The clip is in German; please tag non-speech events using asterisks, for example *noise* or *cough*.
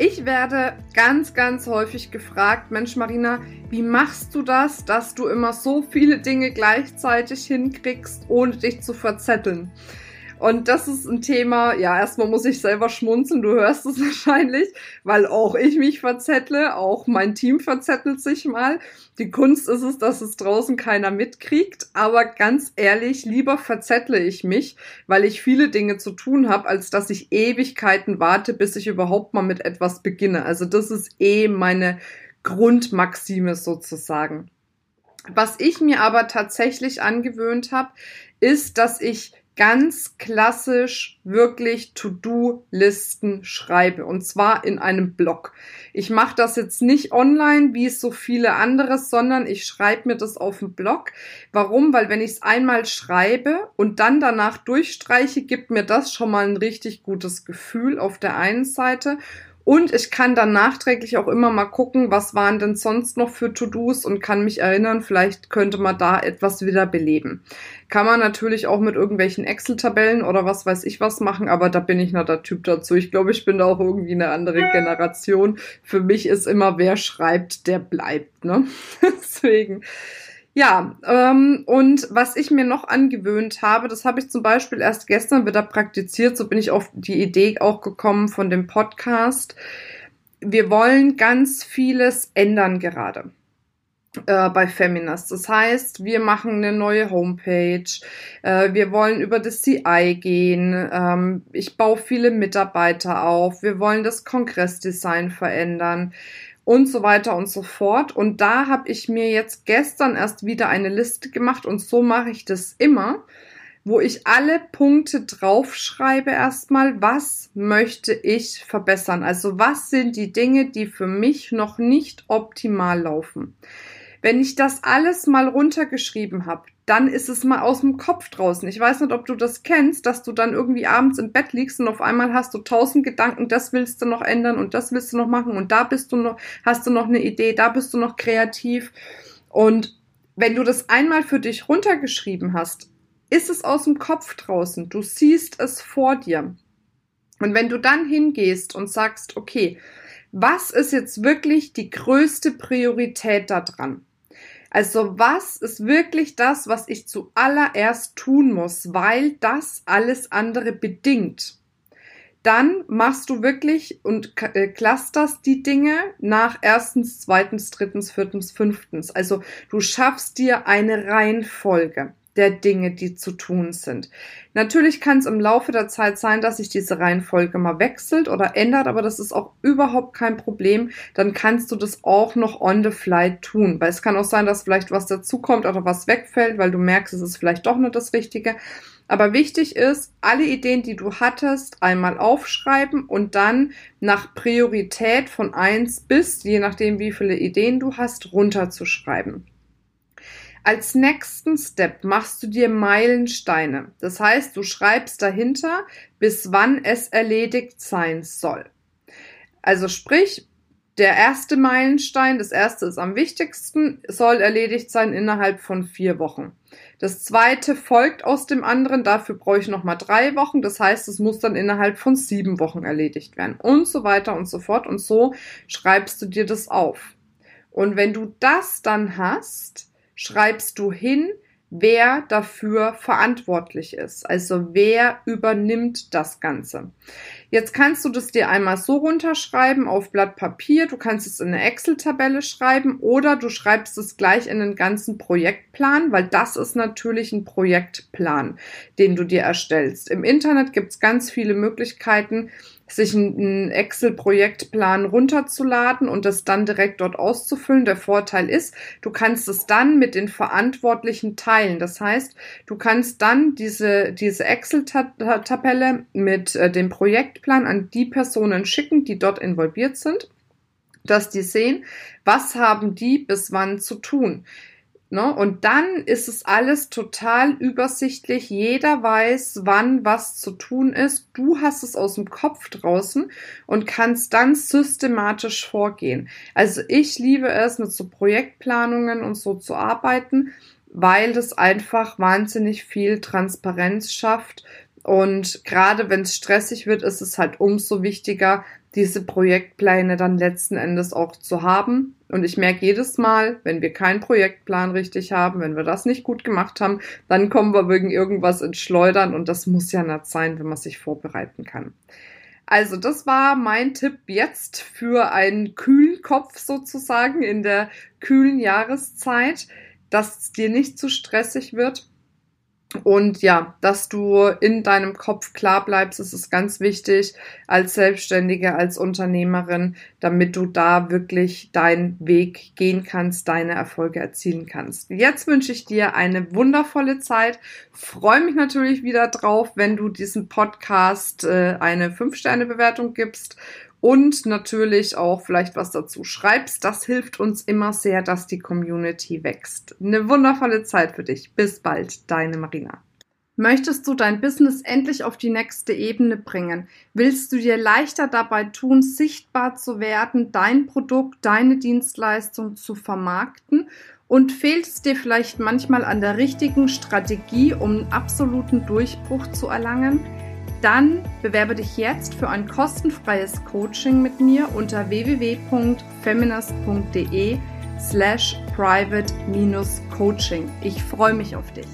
Ich werde ganz, ganz häufig gefragt, Mensch Marina, wie machst du das, dass du immer so viele Dinge gleichzeitig hinkriegst, ohne dich zu verzetteln? Und das ist ein Thema, ja, erstmal muss ich selber schmunzeln, du hörst es *laughs* wahrscheinlich, weil auch ich mich verzettle, auch mein Team verzettelt sich mal. Die Kunst ist es, dass es draußen keiner mitkriegt, aber ganz ehrlich, lieber verzettle ich mich, weil ich viele Dinge zu tun habe, als dass ich Ewigkeiten warte, bis ich überhaupt mal mit etwas beginne. Also das ist eh meine Grundmaxime sozusagen. Was ich mir aber tatsächlich angewöhnt habe, ist, dass ich ganz klassisch wirklich To-Do-Listen schreibe und zwar in einem Blog. Ich mache das jetzt nicht online, wie es so viele anderes, sondern ich schreibe mir das auf dem Blog. Warum? Weil wenn ich es einmal schreibe und dann danach durchstreiche, gibt mir das schon mal ein richtig gutes Gefühl auf der einen Seite und ich kann dann nachträglich auch immer mal gucken, was waren denn sonst noch für To-Dos und kann mich erinnern, vielleicht könnte man da etwas wieder beleben. Kann man natürlich auch mit irgendwelchen Excel-Tabellen oder was weiß ich was machen, aber da bin ich noch der Typ dazu. Ich glaube, ich bin da auch irgendwie eine andere Generation. Für mich ist immer, wer schreibt, der bleibt. Ne? *laughs* Deswegen. Ja, ähm, und was ich mir noch angewöhnt habe, das habe ich zum Beispiel erst gestern wieder praktiziert, so bin ich auf die Idee auch gekommen von dem Podcast. Wir wollen ganz vieles ändern gerade äh, bei Feminist. Das heißt, wir machen eine neue Homepage, äh, wir wollen über das CI gehen, ähm, ich baue viele Mitarbeiter auf, wir wollen das Kongressdesign verändern und so weiter und so fort. Und da habe ich mir jetzt gestern erst wieder eine Liste gemacht und so mache ich das immer, wo ich alle Punkte draufschreibe erstmal, was möchte ich verbessern. Also was sind die Dinge, die für mich noch nicht optimal laufen. Wenn ich das alles mal runtergeschrieben habe, dann ist es mal aus dem Kopf draußen. Ich weiß nicht, ob du das kennst, dass du dann irgendwie abends im Bett liegst und auf einmal hast du tausend Gedanken, das willst du noch ändern und das willst du noch machen und da bist du noch, hast du noch eine Idee, da bist du noch kreativ. Und wenn du das einmal für dich runtergeschrieben hast, ist es aus dem Kopf draußen. Du siehst es vor dir. Und wenn du dann hingehst und sagst, okay, was ist jetzt wirklich die größte Priorität da dran? Also was ist wirklich das, was ich zuallererst tun muss, weil das alles andere bedingt? Dann machst du wirklich und äh, clusterst die Dinge nach erstens, zweitens, drittens, viertens, fünftens. Also du schaffst dir eine Reihenfolge der Dinge, die zu tun sind. Natürlich kann es im Laufe der Zeit sein, dass sich diese Reihenfolge mal wechselt oder ändert, aber das ist auch überhaupt kein Problem. Dann kannst du das auch noch on the fly tun, weil es kann auch sein, dass vielleicht was dazukommt oder was wegfällt, weil du merkst, es ist vielleicht doch nicht das Richtige. Aber wichtig ist, alle Ideen, die du hattest, einmal aufschreiben und dann nach Priorität von eins bis, je nachdem wie viele Ideen du hast, runterzuschreiben. Als nächsten Step machst du dir Meilensteine. Das heißt, du schreibst dahinter, bis wann es erledigt sein soll. Also sprich, der erste Meilenstein, das erste ist am wichtigsten, soll erledigt sein innerhalb von vier Wochen. Das zweite folgt aus dem anderen, dafür brauche ich nochmal drei Wochen, das heißt, es muss dann innerhalb von sieben Wochen erledigt werden und so weiter und so fort und so schreibst du dir das auf. Und wenn du das dann hast, schreibst du hin, wer dafür verantwortlich ist. Also wer übernimmt das Ganze. Jetzt kannst du das dir einmal so runterschreiben auf Blatt Papier, du kannst es in eine Excel-Tabelle schreiben oder du schreibst es gleich in den ganzen Projektplan, weil das ist natürlich ein Projektplan, den du dir erstellst. Im Internet gibt es ganz viele Möglichkeiten, sich einen Excel-Projektplan runterzuladen und das dann direkt dort auszufüllen. Der Vorteil ist, du kannst es dann mit den Verantwortlichen teilen. Das heißt, du kannst dann diese, diese Excel-Tabelle mit äh, dem Projektplan an die Personen schicken, die dort involviert sind, dass die sehen, was haben die bis wann zu tun. Ne? Und dann ist es alles total übersichtlich. Jeder weiß, wann was zu tun ist. Du hast es aus dem Kopf draußen und kannst dann systematisch vorgehen. Also ich liebe es, mit so Projektplanungen und so zu arbeiten, weil das einfach wahnsinnig viel Transparenz schafft. Und gerade wenn es stressig wird, ist es halt umso wichtiger, diese Projektpläne dann letzten Endes auch zu haben. Und ich merke jedes Mal, wenn wir keinen Projektplan richtig haben, wenn wir das nicht gut gemacht haben, dann kommen wir wegen irgendwas ins Schleudern und das muss ja nicht sein, wenn man sich vorbereiten kann. Also das war mein Tipp jetzt für einen kühlen Kopf sozusagen in der kühlen Jahreszeit, dass es dir nicht zu stressig wird. Und ja, dass du in deinem Kopf klar bleibst, ist es ganz wichtig als Selbstständige, als Unternehmerin, damit du da wirklich deinen Weg gehen kannst, deine Erfolge erzielen kannst. Jetzt wünsche ich dir eine wundervolle Zeit. Freue mich natürlich wieder drauf, wenn du diesem Podcast äh, eine 5-Sterne-Bewertung gibst und natürlich auch vielleicht was dazu schreibst. Das hilft uns immer sehr, dass die Community wächst. Eine wundervolle Zeit für dich. Bis bald, deine Marina. Möchtest du dein Business endlich auf die nächste Ebene bringen? Willst du dir leichter dabei tun, sichtbar zu werden, dein Produkt, deine Dienstleistung zu vermarkten? Und fehlt es dir vielleicht manchmal an der richtigen Strategie, um einen absoluten Durchbruch zu erlangen? Dann bewerbe dich jetzt für ein kostenfreies Coaching mit mir unter www.feminist.de slash private-coaching. Ich freue mich auf dich.